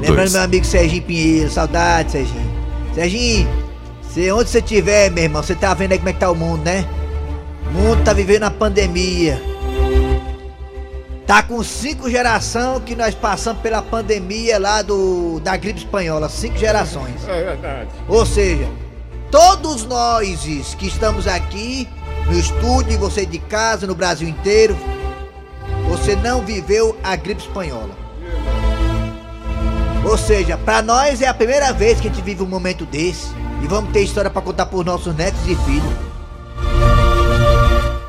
Lembrando meu amigo Serginho Pinheiro, saudade, Serginho. Serginho, você, onde você estiver, meu irmão, você tá vendo aí como é que tá o mundo, né? O mundo tá vivendo a pandemia. Tá com cinco gerações que nós passamos pela pandemia lá do da gripe espanhola, cinco gerações. É verdade. Ou seja, todos nós que estamos aqui no estúdio, e você de casa, no Brasil inteiro, você não viveu a gripe espanhola. Ou seja, pra nós é a primeira vez que a gente vive um momento desse e vamos ter história pra contar pros nossos netos e filhos.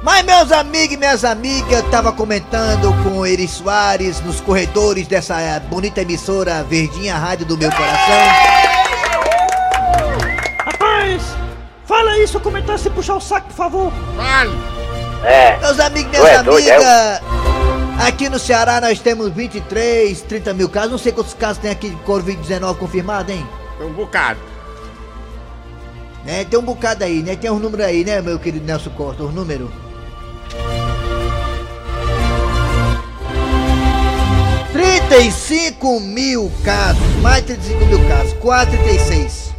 Mas meus amigos e minhas amigas, eu tava comentando com Eri Soares nos corredores dessa eh, bonita emissora Verdinha Rádio do meu coração. Rapaz, fala aí, seu comentário sem puxar o saco, por favor. Vale. É, Meus amigos, Tu minhas é doido, amigas, aqui no Ceará nós temos 23, 30 mil casos. Não sei quantos casos tem aqui de Covid-19 confirmado, hein? Tem um bocado. Né? Tem um bocado aí, né? Tem uns números aí, né, meu querido Nelson Costa? Os números. Trinta e cinco mil casos, mais de 35 mil casos, 436.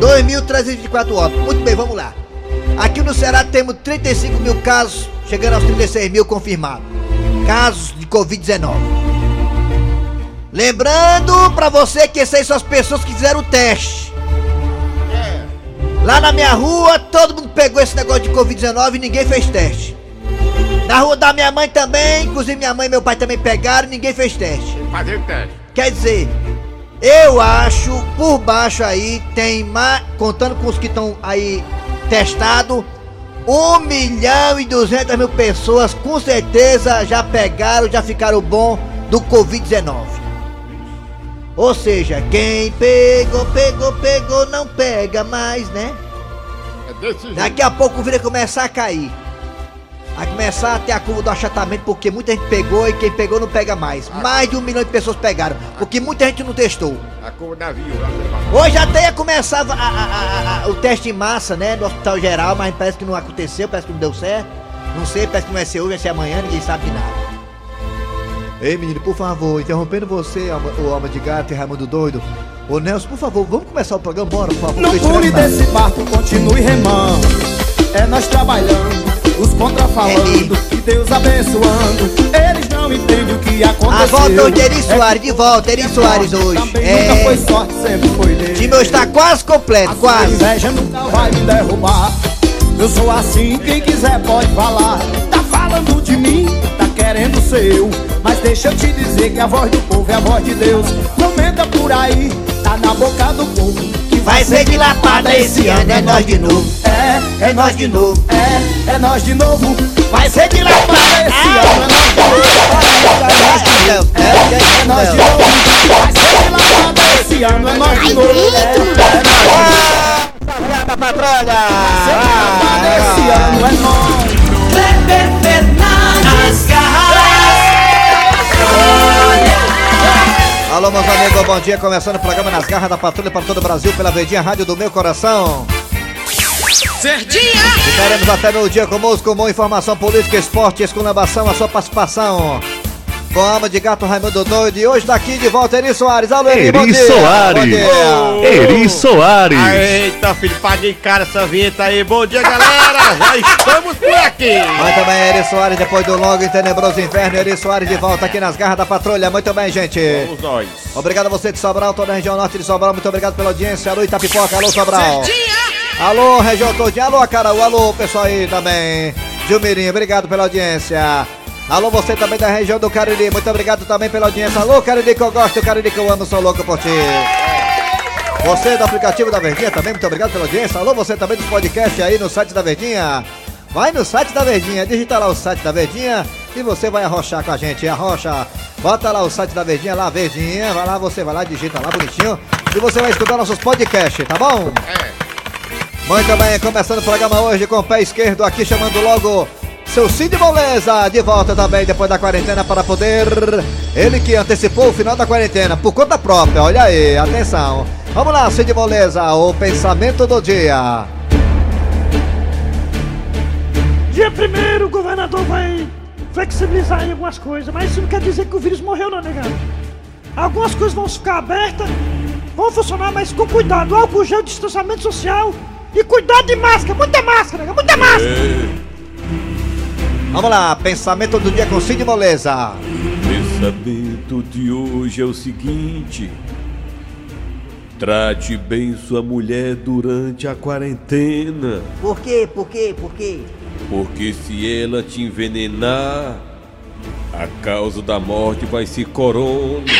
2.324 óbitos. Muito bem, vamos lá. Aqui no Ceará temos 35 mil casos, chegando aos 36 mil confirmados. Casos de Covid-19. Lembrando pra você que essas são as pessoas que fizeram o teste. Lá na minha rua, todo mundo pegou esse negócio de Covid-19 e ninguém fez teste. Na rua da minha mãe também, inclusive minha mãe e meu pai também pegaram e ninguém fez teste. Fazer teste. Quer dizer, eu acho, por baixo aí, tem mais, contando com os que estão aí testados, 1 milhão e 200 mil pessoas com certeza já pegaram, já ficaram bom do Covid-19. Ou seja, quem pegou, pegou, pegou, não pega mais, né? É. Daqui a pouco o vírus começar a cair. Vai começar a ter a curva do achatamento, porque muita gente pegou e quem pegou não pega mais. Mais de um milhão de pessoas pegaram, porque muita gente não testou. A curva da lá. Hoje até ia começar a- a- a- a- o teste em massa, né, no hospital geral, mas parece que não aconteceu, parece que não deu certo. Não sei, parece que não vai ser hoje, vai ser amanhã, ninguém sabe de nada. Ei, menino, por favor, interrompendo você, alma- o alma de gato e Raimundo doido. Ô Nelson, por favor, vamos começar o programa, bora, por favor. Não pule desse barco, continue remando. É nós trabalhando, os contra falando e Deus abençoando. Eles não entendem o que aconteceu. A volta hoje de Eri É Soares, de volta, Eri Soares hoje. Também nunca foi É, sorte, sempre foi dele. o time hoje tá quase completo, A quase. inveja nunca vai me derrubar. Eu sou assim, quem quiser pode falar. Tá falando de mim, tá querendo ser eu. Mas deixa eu te dizer que a voz do povo é a voz de Deus. Comenta por aí, tá na boca do povo. Vai ser de lapada esse ano, é nós de novo. É, é nós de novo. É, é nós de novo. Vai ser de lapada Esse ano é nós de novo. É, é, É nós de novo. Vai ser de lapada esse ano, é nós de novo. É, é nós de novo. Da patrulha! Esse ano é nós. Alô, meus amigos, bom dia. Começando o programa Nas Garras da Patrulha para todo o Brasil pela Verdinha Rádio do Meu Coração. Verdinha! Ficaremos até meio dia conosco com informação política, esporte, esculambação, a sua participação. Alma de gato Raimundo Doido. E hoje daqui de volta, Eri Soares. Alô, Eri, bom Eri dia. Soares. Bom dia. Eri Soares! Eita, filho, paguei cara essa vinheta aí. Bom dia, galera. Já estamos por aqui. Muito bem, Eri Soares, depois do longo e tenebroso inverno, Eri Soares de volta aqui nas garras da patrulha. Muito bem, gente. Vamos nós. Obrigado a você de Sobral, toda a região norte de Sobral. Muito obrigado pela audiência. Alô, Itapipoca, alô, Sobral. Alô, região todinha, alô, Acaraú, alô, pessoal aí também. Gilmirim, obrigado pela audiência. Alô, você também da região do Cariri, muito obrigado também pela audiência. Alô, Cariri que eu gosto, Cariri que eu amo, sou louco por ti. Você do aplicativo da Verdinha também, muito obrigado pela audiência. Alô, você também dos podcasts aí no site da Verdinha. Vai no site da Verdinha, digita lá o site da Verdinha e você vai arrochar com a gente. Arrocha, bota lá o site da Verdinha, lá Verdinha, vai lá, você vai lá, digita lá bonitinho e você vai escutar nossos podcasts, tá bom? É. Muito bem, começando o programa hoje com o pé esquerdo aqui, chamando logo seu Cid Moleza, de volta também depois da quarentena para poder. Ele que antecipou o final da quarentena por conta própria, olha aí, atenção. Vamos lá, Cid Moleza, o pensamento do dia. Dia primeiro o governador vai flexibilizar aí algumas coisas, mas isso não quer dizer que o vírus morreu não, negado. Algumas coisas vão ficar abertas, vão funcionar, mas com cuidado. Álcool gel, distanciamento social e cuidado de máscara. Muita máscara, muita máscara. Vamos lá, pensamento do dia com Cid Moleza. Pensamento de hoje é o seguinte: trate bem sua mulher durante a quarentena, Por quê? Por quê? Por quê? porque se ela te envenenar, a causa da morte vai ser corona.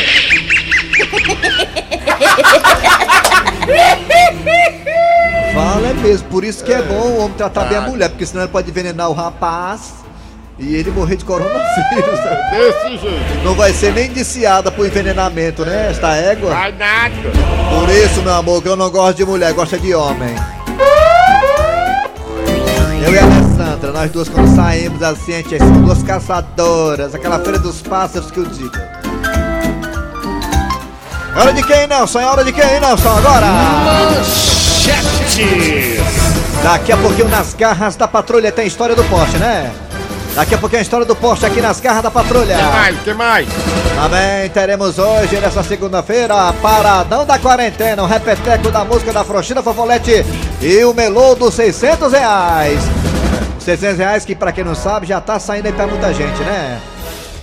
Fala é mesmo, por isso que é bom o homem tratar bem a mulher, porque senão ele pode envenenar o rapaz e ele morrer de coronavírus. né? Desse jeito. Não vai ser nem indiciada por envenenamento, né? Esta égua. Vai nada. Por isso, meu amor, que eu não gosto de mulher, gosto é de homem. Eu e a Alessandra, nós duas quando saímos assim, a gente somos duas caçadoras, aquela feira dos pássaros que eu digo. É hora de quem, Nelson? É hora de quem, Nelson? Agora! Daqui a pouquinho nas garras da patrulha tem história do poste, né? Daqui a pouquinho a história do poste aqui nas garras da patrulha. que mais? que mais? Também teremos hoje, nessa segunda-feira, Paradão da Quarentena, o repeteco da música da Frouxina Fofolete e o melô dos 600 reais. 600 reais que, pra quem não sabe, já tá saindo aí pra muita gente, né?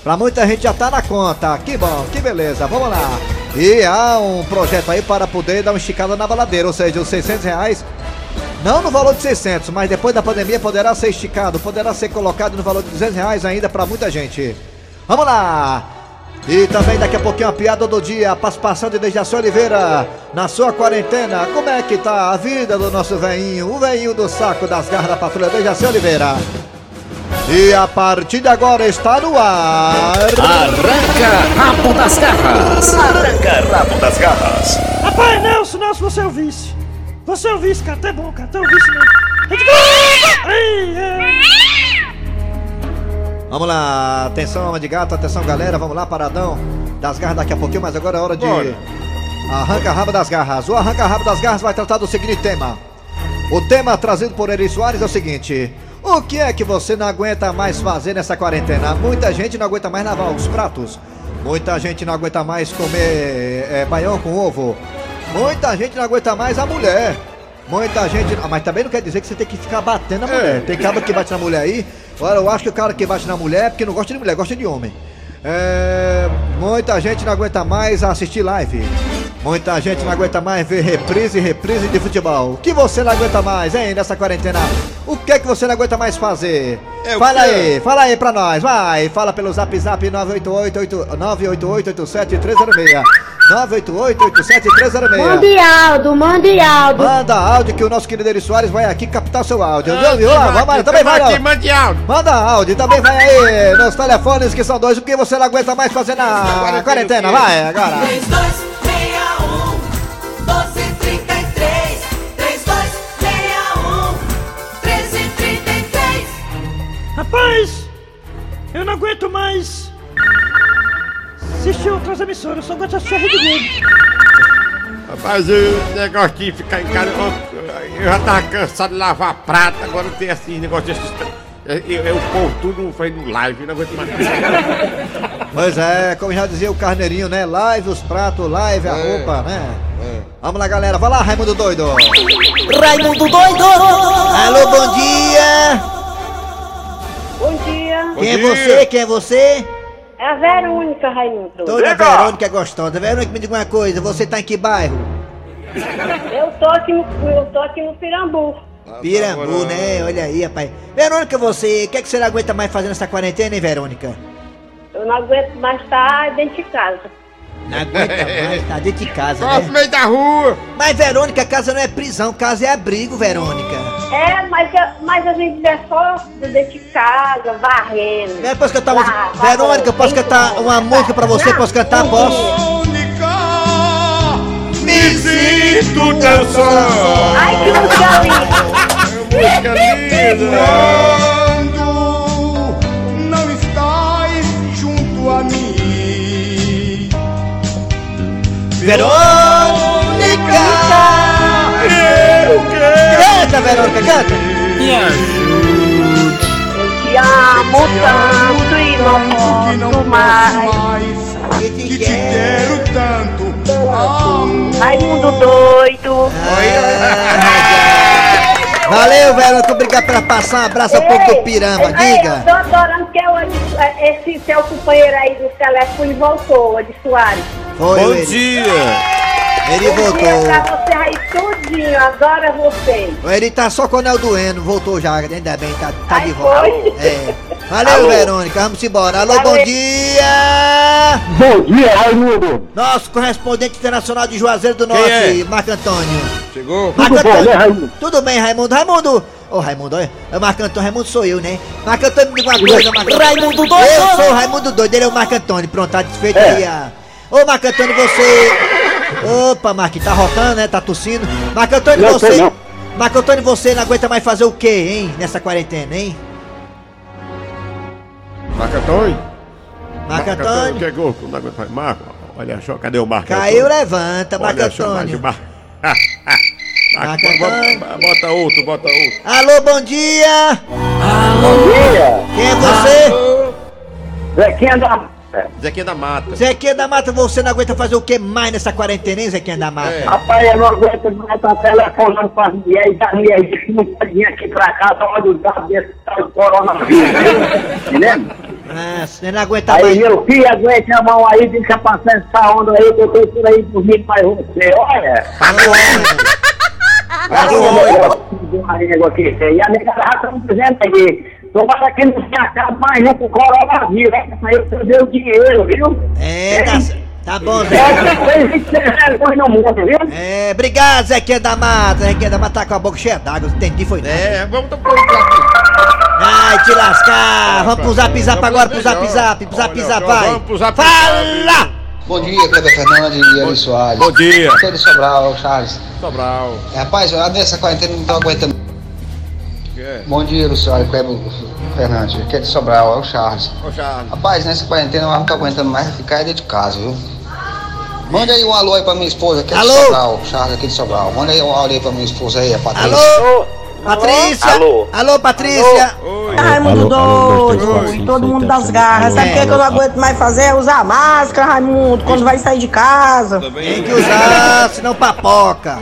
Pra muita gente já tá na conta. Que bom, que beleza, vamos lá. E há um projeto aí para poder dar uma esticada na baladeira, ou seja, os 600 reais não no valor de 600, mas depois da pandemia poderá ser esticado, poderá ser colocado no valor de 200 reais ainda para muita gente. Vamos lá! E também daqui a pouquinho a piada do dia, participação de Dejaci Oliveira na sua quarentena. Como é que tá a vida do nosso veinho, o veinho do saco das garras da patrulha Dejaci Oliveira? E a partir de agora está no ar. Arranca rabo das garras! Arranca rabo das garras! Rapaz, Nelson, Nelson, você é o vice. Você é o vice, cara. Até bom, cara. Até o vice mesmo. Ei, é. Vamos lá, atenção, alma de gato, atenção, galera, vamos lá, paradão das garras daqui a pouquinho, mas agora é hora de Bora. arranca-rabo das garras. O arranca-rabo das garras vai tratar do seguinte tema. O tema trazido por Eri Soares é o seguinte: O que é que você não aguenta mais fazer nessa quarentena? Muita gente não aguenta mais lavar os pratos, muita gente não aguenta mais comer é, baião com ovo, muita gente não aguenta mais a mulher. Muita gente. ah, Mas também não quer dizer que você tem que ficar batendo na mulher. Tem cara que bate na mulher aí. Olha, eu acho que o cara que bate na mulher é porque não gosta de mulher, gosta de homem. É, muita gente não aguenta mais assistir live. Muita gente não aguenta mais ver reprise e reprise de futebol. O que você não aguenta mais, hein, nessa quarentena? O que é que você não aguenta mais fazer? É fala quê? aí, fala aí pra nós, vai. Fala pelo zap zap 988 988 306 988 306 Mande áudio, mande áudio. Manda áudio que o nosso querido Eri Soares vai aqui captar seu áudio. Ah, viu? Ó, vamos lá, também vai, aqui, mande áudio. Manda áudio, também vai aí nos telefones que são dois, o que você não aguenta mais fazer na Quarentena, vai agora. 3261 1233 3261 1333 Rapaz, eu não aguento mais assistir outras emissoras. Eu só aguento assistir a Rede Globo. Rapaz, o negócio de ficar em casa, eu, eu já tava cansado de lavar prata, agora tem assim, negócio desses. Eu, eu, eu, o povo tudo fazendo live, não aguento mais. Pois é, como já dizia o Carneirinho, né? Live os pratos, live a roupa, né? Vamos lá, galera. Vai lá, Raimundo Doido. Raimundo doido! Alô, bom dia. Bom dia. Quem é dia. você? Quem é você? É a Verônica, Raimundo. Toda Verônica é gostosa. Verônica, me diga uma coisa. Você tá em que bairro? Eu tô aqui no, eu tô aqui no Pirambu. Pirambu, né? Olha aí, rapaz. Verônica, você, o que, é que você não aguenta mais fazer nessa quarentena, hein, Verônica? Eu não aguento mais estar dentro de casa. Não aguenta mais, tá dentro de casa, Só no né? meio da rua. Mas, Verônica, casa não é prisão, casa é abrigo, Verônica. É, mas, eu- mas a gente é só dentro de casa, varrendo. É, posso cantar Lá, música? vai, Verônica, eu posso cantar com- uma música pra você? Não, Posso cantar? Posso? Me sinto tão só. Ai, que música linda. Música linda. Quando não estás junto a mim. Verônica! Canta, Verônica, canta! Eu te amo tanto e não que não posso mais. mais que te quero tanto. Raimundo doido. Valeu, Verônica. Obrigado por passar. Um abraço ao povo do Piramba. Ei, Diga. Eu tô adorando que eu, esse seu companheiro aí do telefone voltou, Ed Soares. Foi, Bom ele. dia! Ele Bom dia voltou. pra você aí tudinho, adoro você. Ele tá só com o anel doendo, voltou já, ainda bem, tá, tá Ai, de volta. foi? É. Valeu, Verônica, vamos embora. Alô, bom Valeu. dia! Bom dia, Raimundo. Nosso correspondente internacional de Juazeiro do Norte, é? Marco Antônio. Chegou? Marco Tudo bom, né, Antônio. Raimundo? Tudo bem, Raimundo? Raimundo! Ô, Raimundo, olha. É o Marco Antônio, Raimundo sou eu, né? Marco Antônio, me diga uma coisa, Marco Raimundo doido! Eu sou o Raimundo doido, ele é o Marco Antônio. Pronto, tá desfeito É. aí a... Ô, Marco Antônio, você... Opa, Marquinhos, tá rotando, né? Tá tossindo. Marco Antônio, Não, você... não. Marco Antônio, você não aguenta mais fazer o quê, hein? Nessa quarentena, hein? Marco Antônio. Marco Antônio, Que gol, não aguento mais. Marco, olha só, cadê o Marco caiu, Antônio? levanta, Marco Antônio. Marco, Marco Antônio. bota, outro, bota outro. Alô, bom dia! Bom dia. Quem é você? Zequinha da... Zequinha da Mata. Zequinha da Mata, você não aguenta fazer o que mais nessa quarentena, hein, Zequinha da Mata? É. Rapaz, eu não aguento mais estar telefonando para as mulheres, as mulheres que não pode vir aqui para casa, olha o dado desse tal de coronavírus. Entendeu? Ah, você não aguenta Aí mais. meu filho aguenta a mão aí, deixa passar essa onda aí, que eu tô por aí dormindo mais você. Olha! Olha o negócio aqui. E a negada já estão dizendo aí. Tomara que não se acabe mais né, com o coronavírus, hein? Pra eu perder o dinheiro, viu? É, tá, tá bom, É, Zequinha. vocês que vergonha no mundo, viu? É, obrigado, Zequinha da Mata. Zequinha da Mata tá com a boca cheia d'água, entendi, foi nada. É, vamos tomar um Ai, te lascar. Vamos pro zap zap agora, pro zap zap, pro zap zap, vamos vai. pro zap Fala! Bom dia, Kleber Fernandes e Eli Soares. Bom dia. Pedro Sobral, Charles. Sobral. É, rapaz, nessa quarentena não tô aguentando. É. Bom dia, Soares, Kleber Fernandes. Aqui é de Sobral, é o Charles. Ô, Charles. Rapaz, nessa quarentena eu não tô aguentando mais ficar aí dentro de casa, viu? Manda aí um alô aí pra minha esposa, que é de Alô? Sobral, Charles aqui de Sobral. Manda aí um alô aí pra minha esposa aí, a Patrícia. Alô? Patrícia! Alô? Alô, Patrícia! Oi. Raimundo doido, dois, e todo mundo das garras. Sabe o que que eu não aguento mais fazer? É usar máscara, Raimundo, quando vai sair de casa. Tem que usar, senão papoca.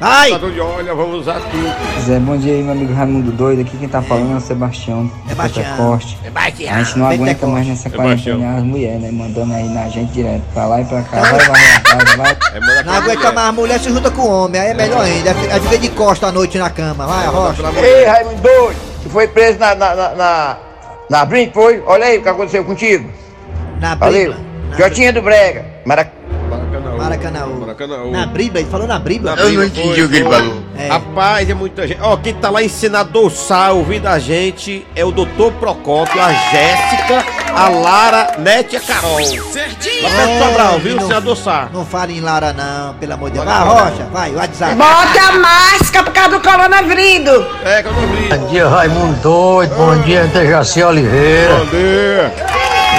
É. Vai! Tá olha, vamos usar tudo. Zé, bom dia aí, meu amigo Raimundo Doido. Aqui quem tá falando é o Sebastião. Sebastião. Pentecoste. A gente não Pentecoste. aguenta mais nessa Sebastião. quarentena as mulheres, né? Mandando aí na gente direto. Pra lá e pra cá. Vai, vai, vai, vai. É Não aguenta mulher. mais, a mulher se junta com o homem, aí é melhor ainda. Aí fica de costa à noite na cama. Vai, Rocha. Ei. Raimundo doido, tu foi preso na, na, na, na, na foi? Olha aí o que aconteceu contigo. Na Valeu. Jotinha do Brega. Marac... Maracanã. Maracanãú. Maracanã. Na bribla, ele falou na bribla. Na briga, foi, foi. É. Rapaz, é muita gente. Ó, quem tá lá em Senador Sá ouvindo a gente é o Doutor Procópio, a Jéssica, a Lara, Nete e a Carol. Certinho. Lá perto do Sobral, viu? não- Senador Sá. Não fale em Lara, não, pelo amor de Deus. Vai, Rocha, vai, WhatsApp. Bota a máscara por causa do coronavírus. É, que eu não vi. Bom dia, Raimundo doido. Bom dia, Dejaci Oliveira. Bom dia.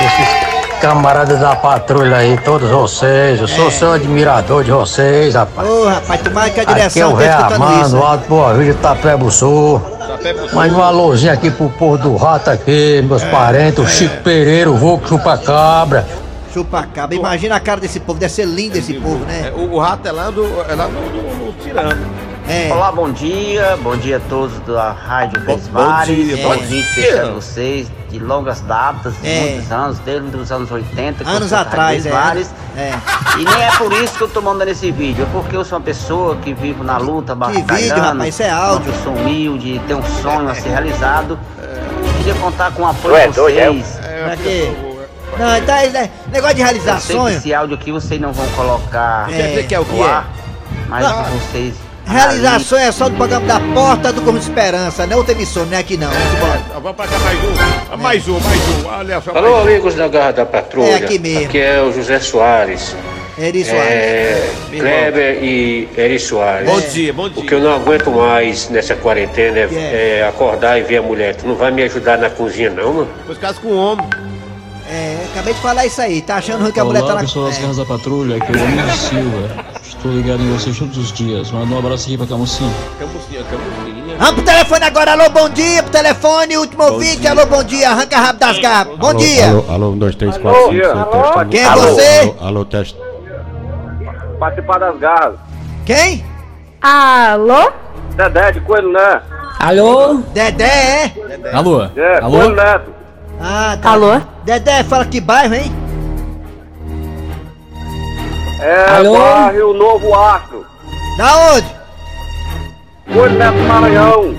Esses camaradas da patrulha aí, todos vocês. Eu sou seu admirador de vocês, rapaz. Ô, rapaz, tomara que a Aqui é direção o tá Reamando, isso. Alto Boa Vista, Tapé Sul. Tá Mais um alôzinho aqui pro povo do rato aqui, meus parentes, o Chico Pereira, o Vô Chupa Cabra. Chupa cabra. Imagina a cara desse povo, deve ser lindo esse povo, É, né? o, o rato é lá do. É lá do, do, do Tirano. É. Olá, bom dia, bom dia a todos da Rádio Bom- Vesmares, bom dia, bom bom dia dia. especial a vocês de longas datas, de É. muitos anos, desde os anos 80. que eu Anos atrás, é. É. E nem é por isso que eu tô mandando esse vídeo, é porque eu sou uma pessoa que vivo na luta, vídeo, batalhando. rapaz, isso é áudio. Eu sou humilde, tenho um sonho a ser realizado. E queria contar com o apoio é de doido, é? vocês. Pra quê? Não, então, é- é negócio de realizar Eu sei que sonho. esse áudio aqui vocês não vão colocar Quer dizer que é o que é? ar, mas Não. que vocês Sonho é só do programa da Porta do Corpo de Esperança, não é outra emissora, não é aqui não. Ah, Vamos pra cá mais um. Ah, Mais um, mais um. Olha só. Alô, mais um. amigos da Garra da Patrulha. É aqui mesmo. Aqui é o José Soares. Eri Soares. É, Kleber e Eri Soares. Bom dia, bom dia. O que eu não aguento mais nessa quarentena é, é? é acordar e ver a mulher. Tu não vai me ajudar na cozinha, não, mano? Pois caso com o homem. É, acabei de falar isso aí, tá achando ruim que a mulher tá na... pessoal das É. Garras da Patrulha, aqui é o Emílio Silva. Estou ligado em vocês todos os dias. Manda um abraço aqui pra Camusim. Camucinha, camucinha. Vamos pro telefone agora, alô, bom dia, pro telefone, último ouvinte, alô, bom dia, arranca rápido das garras. Bom Alô, dia. Alô, alô, um, dois, três, quatro, cinco, seis, teste. Quem é Alô, você? Alô, alô, teste. Participar das garras. Quem? Alô? Dedé de Coelho né? Alô? Dedé, é? Alô? É, Alô? Coelho Neto. Ah, tá. Alô? Dedé, fala que bairro, hein? É, Alô? bairro Novo Astro. Da onde? Coelho Neto Maranhão.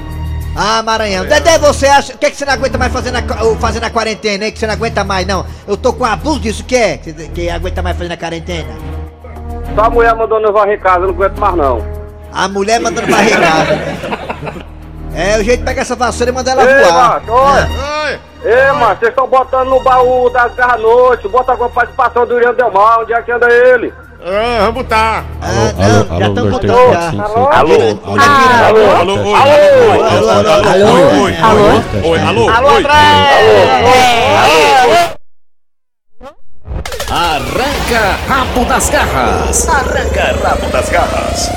Ah, Maranhão. Dedé, você acha. O que, é que você não aguenta mais fazer na, co- fazer na quarentena, hein? Que você não aguenta mais, não. Eu tô com abuso disso, o que é? Que, que aguenta mais fazer na quarentena? Só a mulher mandou nós varrer casa, eu não aguento mais não. A mulher mandando varrer casa. É, o jeito de pegar essa vassoura e mandar ela Ei, voar. macho, olha. Ei, macho, vocês estão botando no baú das garras à noite. Bota com a participação do Uriano Delmar. Onde é que anda ele? É, vamos botar. Alô, alô, já Alô? Alô? Alô? Alô, alô, oi. Alô, alô, alô, oi, Alô? Oi, alô, Alô, oi. Arranca rabo das garras. Arranca rabo das garras.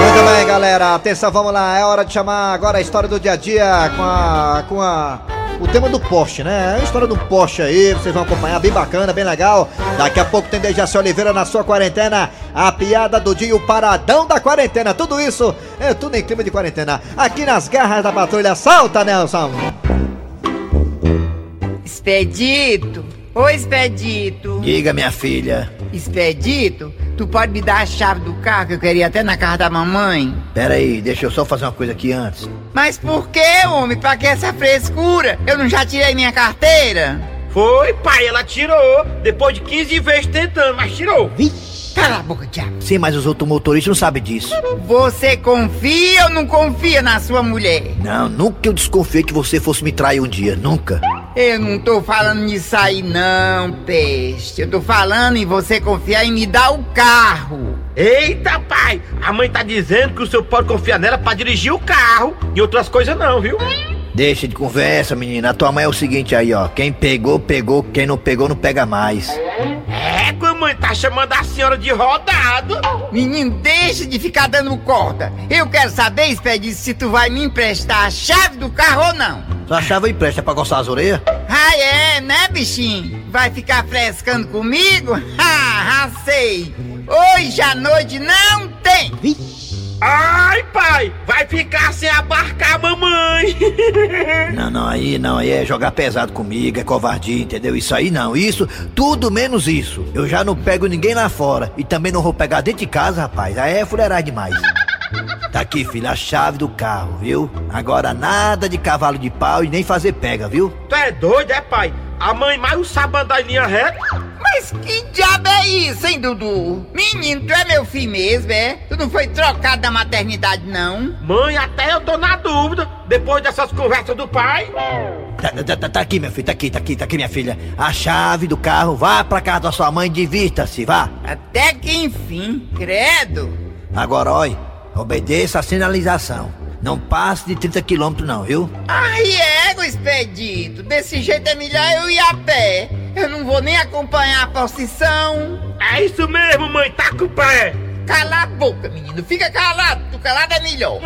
Muito bem, galera. Atenção, vamos lá. É hora de chamar agora a história do dia a dia com a. com a. O tema do poste, né? É a história do poste aí, vocês vão acompanhar, bem bacana, bem legal. Daqui a pouco tem Dejaci Oliveira na sua quarentena, a piada do dia, o paradão da quarentena. Tudo isso é tudo em clima de quarentena. Aqui nas garras da patrulha, salta, Nelson! Expedito! Ô Expedito! Diga, minha filha. Expedito, tu pode me dar a chave do carro que eu queria até na casa da mamãe? Pera aí, deixa eu só fazer uma coisa aqui antes. Mas por que, homem? Pra que essa frescura? Eu não já tirei minha carteira? Foi, pai, ela tirou. Depois de 15 vezes tentando, mas tirou. Cala a boca, diabo. Sim, mas os outros motoristas não sabem disso. Você confia ou não confia na sua mulher? Não, nunca eu desconfiei que você fosse me trair um dia, nunca. Eu não tô falando nisso aí não, peste. Eu tô falando em você confiar em me dar o carro. Eita, pai! A mãe tá dizendo que o senhor pode confiar nela pra dirigir o carro e outras coisas não, viu? Deixa de conversa, menina. A tua mãe é o seguinte aí, ó. Quem pegou, pegou. Quem não pegou, não pega mais. É, que a mãe tá chamando a senhora de rodado. Menino, deixa de ficar dando corda. Eu quero saber, Expedito, se tu vai me emprestar a chave do carro ou não. Sua chave empresta pra coçar as orelhas? Ah, é, né, bichinho? Vai ficar frescando comigo? Ah, sei. Hoje à noite não tem. Ai, pai! Vai ficar sem abarcar a mamãe! Não, não, aí não, aí é jogar pesado comigo, é covardia, entendeu? Isso aí não, isso, tudo menos isso. Eu já não pego ninguém lá fora e também não vou pegar dentro de casa, rapaz. Aí é fuleiragem demais. Tá aqui, filho, a chave do carro, viu? Agora nada de cavalo de pau e nem fazer pega, viu? Tu é doido, é, pai? A mãe mais sabe andar em linha reta? Mas que diabo é isso, hein, Dudu? Menino, tu é meu filho mesmo, é? Tu não foi trocado da maternidade, não? Mãe, até eu tô na dúvida, depois dessas conversas do pai. Tá, tá, tá, tá aqui, meu filho, tá aqui, tá aqui, tá aqui, minha filha. A chave do carro, vá pra casa da sua mãe, divirta-se, vá. Até que enfim, credo. Agora, olha, obedeça a sinalização. Não passe de 30 quilômetros não, viu? Ai, ego, expedito. Desse jeito é melhor eu ir a pé. Eu não vou nem acompanhar a procissão. É isso mesmo, mãe, tá com o pé. Cala a boca, menino. Fica calado. Tu calado é melhor.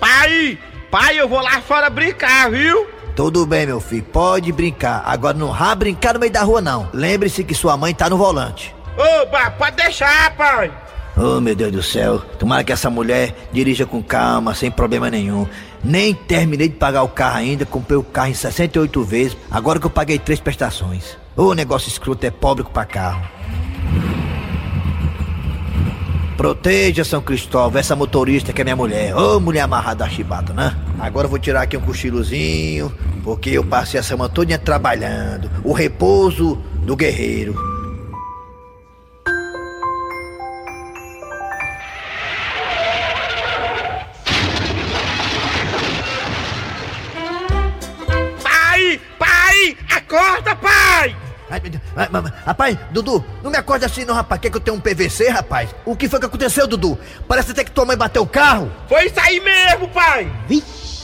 Pai, pai, eu vou lá fora brincar, viu? Tudo bem, meu filho, pode brincar. Agora não vá brincar no meio da rua, não. Lembre-se que sua mãe tá no volante. Oba, pode deixar, pai. Oh, meu Deus do céu. Tomara que essa mulher dirija com calma, sem problema nenhum. Nem terminei de pagar o carro ainda, comprei o carro em 68 vezes, agora que eu paguei três prestações. Ô, negócio escroto é pobre pra carro. Proteja São Cristóvão, essa motorista que é minha mulher. Ô, mulher amarrada da chibata, né? Agora eu vou tirar aqui um cochilozinho, porque eu passei a semana toda trabalhando. O repouso do guerreiro. Rapaz, Dudu, não me acorde assim não, rapaz. Quer que eu tenha um PVC, rapaz? O que foi que aconteceu, Dudu? Parece até que tua mãe bateu o carro. Foi isso aí mesmo, pai.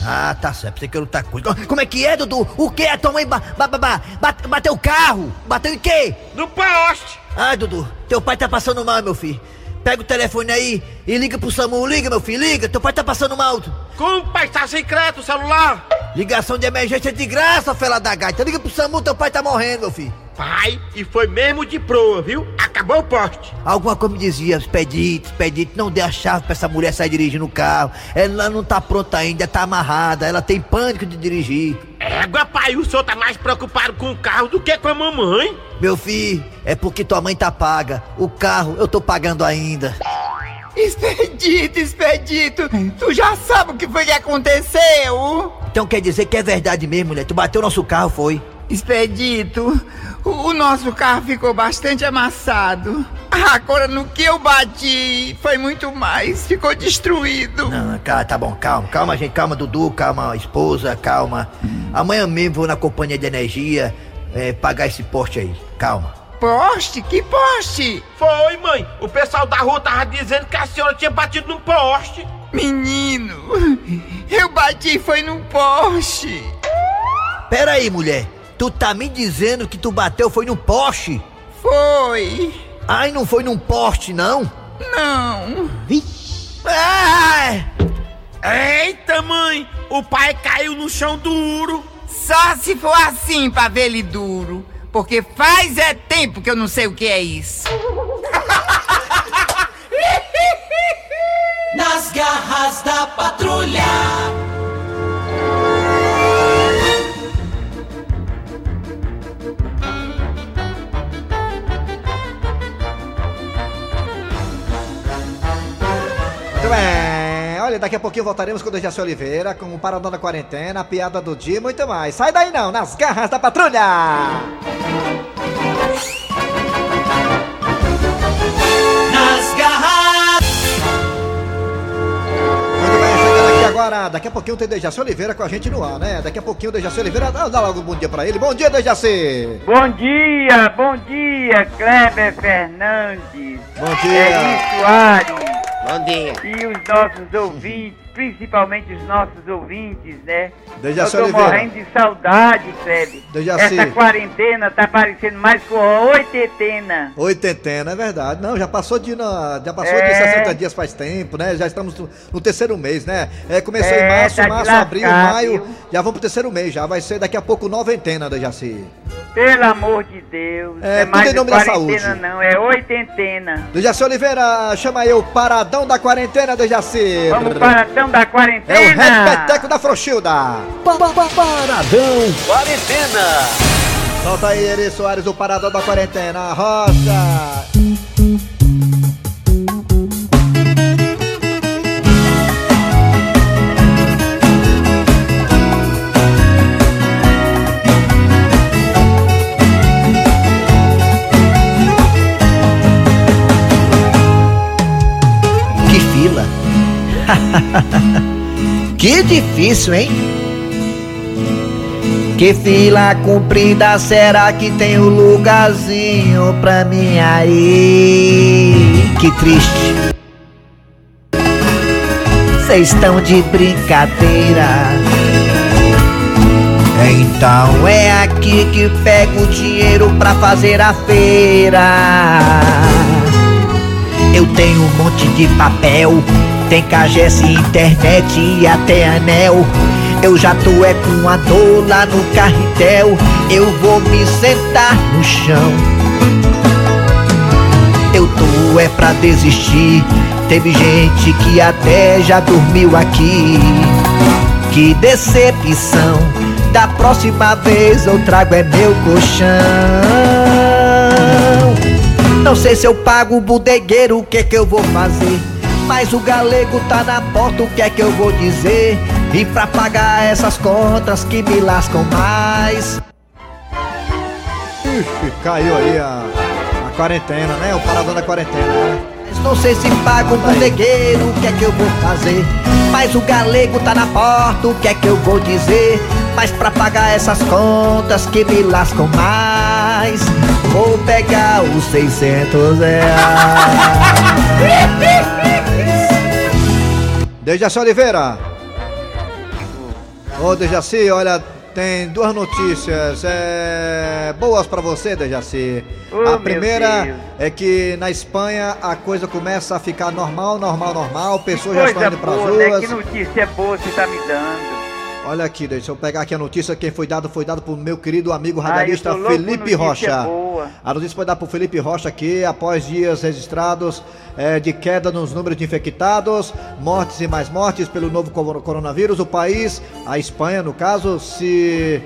Ah, tá certo. Pensei que eu não tá coisa. Como é que é, Dudu? O que? A tua mãe ba ba ba ba bate- bateu o carro? Bateu em quê? No poste. Ai, Dudu, teu pai tá passando mal, meu filho. Pega o telefone aí E liga pro SAMU, liga, meu filho, liga. Teu pai tá passando mal. Como, pai? Tá sem crédito o celular? Ligação de emergência de graça, fela da gaita. Liga pro SAMU, teu pai tá morrendo, meu filho. Pai, e foi mesmo de proa, viu? Acabou o poste. Alguma coisa me dizia, Expedite, Expedite, não dê a chave pra essa mulher sair dirigindo o carro. Ela não tá pronta ainda, tá amarrada, ela tem pânico de dirigir. Égua, pai, o senhor tá mais preocupado com o carro do que com a mamãe. Meu filho, é porque tua mãe tá paga. O carro eu tô pagando ainda. Expedito, Expedito, tu já sabe o que foi que aconteceu? Então quer dizer que é verdade mesmo, mulher? Tu bateu nosso carro, foi? Expedito, o nosso carro ficou bastante amassado. Agora no que eu bati foi muito mais, ficou destruído. Não, cara, tá bom, calma, calma, gente, calma, Dudu, calma, esposa, calma. Amanhã mesmo vou na companhia de energia é, pagar esse poste aí, calma. Poste? Que poste? Foi, mãe. O pessoal da rua tava dizendo que a senhora tinha batido num poste. Menino, eu bati foi num poste. Pera aí, mulher. Tu tá me dizendo que tu bateu foi no poste? Foi. Ai, não foi num poste, não? Não. Vixe. Ai! Eita, mãe! O pai caiu no chão duro. Só se for assim pra ver ele duro. Porque faz é tempo que eu não sei o que é isso. Nas garras da patrulha. Muito bem. Olha, daqui a pouquinho voltaremos com o Dejaci Oliveira, com o Paradão da Quarentena, a piada do dia e muito mais. Sai daí não, nas garras da patrulha! Nas garras. Muito bem, chegando aqui agora. Daqui a pouquinho tem Dejaci Oliveira com a gente no ar, né? Daqui a pouquinho o Dejaci Oliveira. Dá, dá logo um bom dia pra ele. Bom dia, Dejaci! Bom dia, bom dia, Kleber Fernandes. Bom dia. Eri Soares. Bom dia. E os nossos ouvintes, principalmente os nossos ouvintes, né? Dejaci Eu tô Oliveira. morrendo de saudade. Dejaci. Essa quarentena tá parecendo mais com oitentena. Oitentena, é verdade. Não, já passou de na- já passou de É. 60 dias faz tempo, né? Já estamos no, no terceiro mês, né? É, começou em É, março, tá de março, lascar, abril, maio, viu? já vamos pro terceiro mês, já vai ser daqui a pouco noventena, Dejaci. Pelo amor de Deus. É, É, mais em nome da quarentena saúde. não, é oitentena. Dejaci Oliveira, chama aí o paradão da quarentena, Dejaci. Vamos paradão da É o quarentena. repeteco da Frouxilda. Paradão Quarentena. Solta aí, Eri Soares, o paradão da quarentena. Rocha. que difícil, hein? Que fila comprida, será que tem um lugarzinho pra mim aí? Que triste. Vocês estão de brincadeira. Então é aqui que pego o dinheiro pra fazer a feira. Eu tenho um monte de papel, tem cagesse, internet e até anel. Eu já tô é com a dor lá no carretel, eu vou me sentar no chão. Eu tô é pra desistir, teve gente que até já dormiu aqui. Que decepção, da próxima vez eu trago é meu colchão. Não sei se eu pago o bodegueiro, o que que eu vou fazer? Mas o galego tá na porta, o que é que eu vou dizer? E pra pagar essas contas que me lascam mais. Ixi, caiu aí a, a quarentena, né? O paradão da quarentena, né? Mas não sei se pago o bodegueiro, o que é que eu vou fazer? Mas o galego tá na porta, o que é que eu vou dizer? Mas pra pagar essas contas que me lascam mais, vou pegar os 600 reais. Dejaci Oliveira. Ô, Dejaci, olha, tem duas notícias é, boas pra você, Dejaci. Oh, a primeira é que na Espanha a coisa começa a ficar normal, normal, normal. Pessoas já estão indo boa, né? ruas. Que notícia boa você tá me dando. Olha aqui, deixa eu pegar aqui a notícia. Quem foi dado foi dado por meu querido amigo radialista por Felipe Rocha. boa. A notícia foi dada por Felipe Rocha aqui, após dias registrados eh, de queda nos números de infectados, mortes e mais mortes pelo novo coro- coronavírus. O país, a Espanha no caso, se.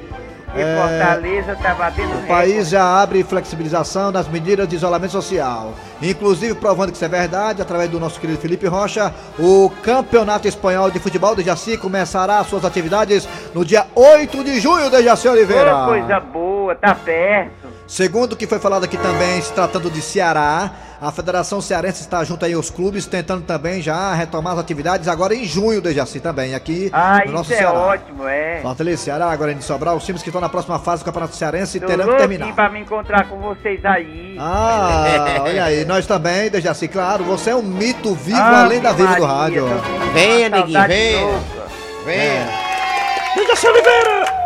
E eh, Fortaleza tá batendo o país já abre flexibilização das medidas de isolamento social. Inclusive, provando que isso é verdade, através do nosso querido Felipe Rocha, o Campeonato Espanhol de Futebol de Jaci começará suas atividades no dia 8 de junho de Jaci Oliveira. Ô, coisa boa, tá perto. Segundo o que foi falado aqui também, se tratando de Ceará, a Federação Cearense está junto aí aos clubes, tentando também já retomar as atividades agora em junho de Jaci também, aqui Ah, no nosso isso é Ceará. ótimo, é. Fortaleza Ceará, agora em Sobral, os times que estão na próxima fase do Campeonato Cearense Tô terão que terminar. pra me encontrar com vocês aí. Ah, olha aí, nós também, Dejaci, claro, você é um mito vivo Ave além da vida do rádio. neguinho, saudade venha. louca. Venha. Dejaci Oliveira,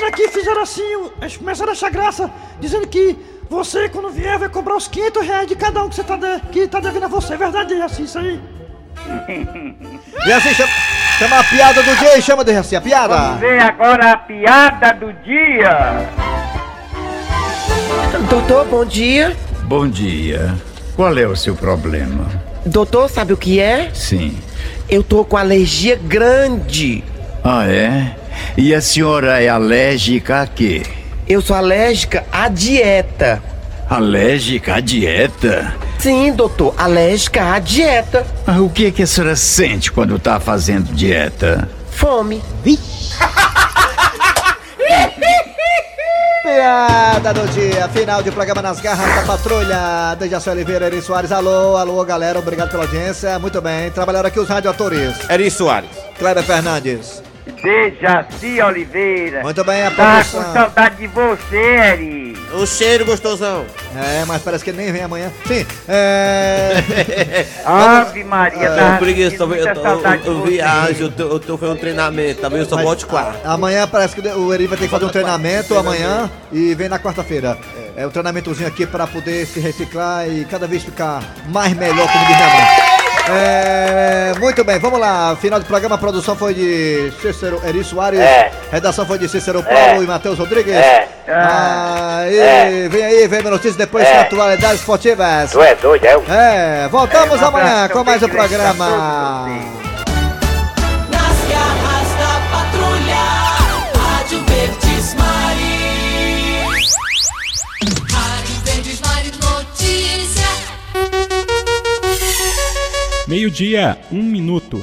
meninos aqui fizeram assim, eles começaram a achar graça, dizendo que você, quando vier, vai cobrar os 500 reais de cada um que você tá, de, que tá devendo a você. É verdade, Dejaci, isso aí? Dejaci, chama, chama a piada do dia e chama, Dejaci, a piada. Vamos ver agora a piada do dia. Doutor, bom dia. Bom dia. Qual é o seu problema? Doutor, sabe o que é? Sim. Eu tô com alergia grande. Ah, é? E a senhora é alérgica a quê? Eu sou alérgica à dieta. Alérgica à dieta? Sim, doutor, alérgica à dieta. Ah, o que é que a senhora sente quando tá fazendo dieta? Fome. Piada do dia, final de programa nas garras da patrulha. Dejaci Oliveira, Eri Soares, alô, alô, galera, obrigado pela audiência. Muito bem, trabalharam aqui os radioatores. Eri Soares. Cléber Fernandes. Dejaci Oliveira. Muito bem, a Tá produção. com saudade de você, Eri. O cheiro gostosão. É, mas parece que ele nem vem amanhã. Sim, é. Ave Maria, Eu tava preguiça, talvez eu, eu, eu de você. viajo, eu, tô- eu tô fazendo um treinamento, talvez eu só Mas- volte quarta. Amanhã parece que o Eri vai ter que fazer um treinamento amanhã e vem na quarta-feira. É um treinamentozinho aqui para poder se reciclar e cada vez ficar mais melhor, como diz minha mãe. É, muito bem, vamos lá. Final do programa, a produção foi de Cícero Eri Soares. É. Redação foi de Cícero Paulo É. e Matheus Rodrigues. É. Aí, É. vem aí, vem a notícia depois É. atualidades esportivas. Tu é doido, é? É, voltamos É, amanhã com mais um programa. Meio-dia, um minuto.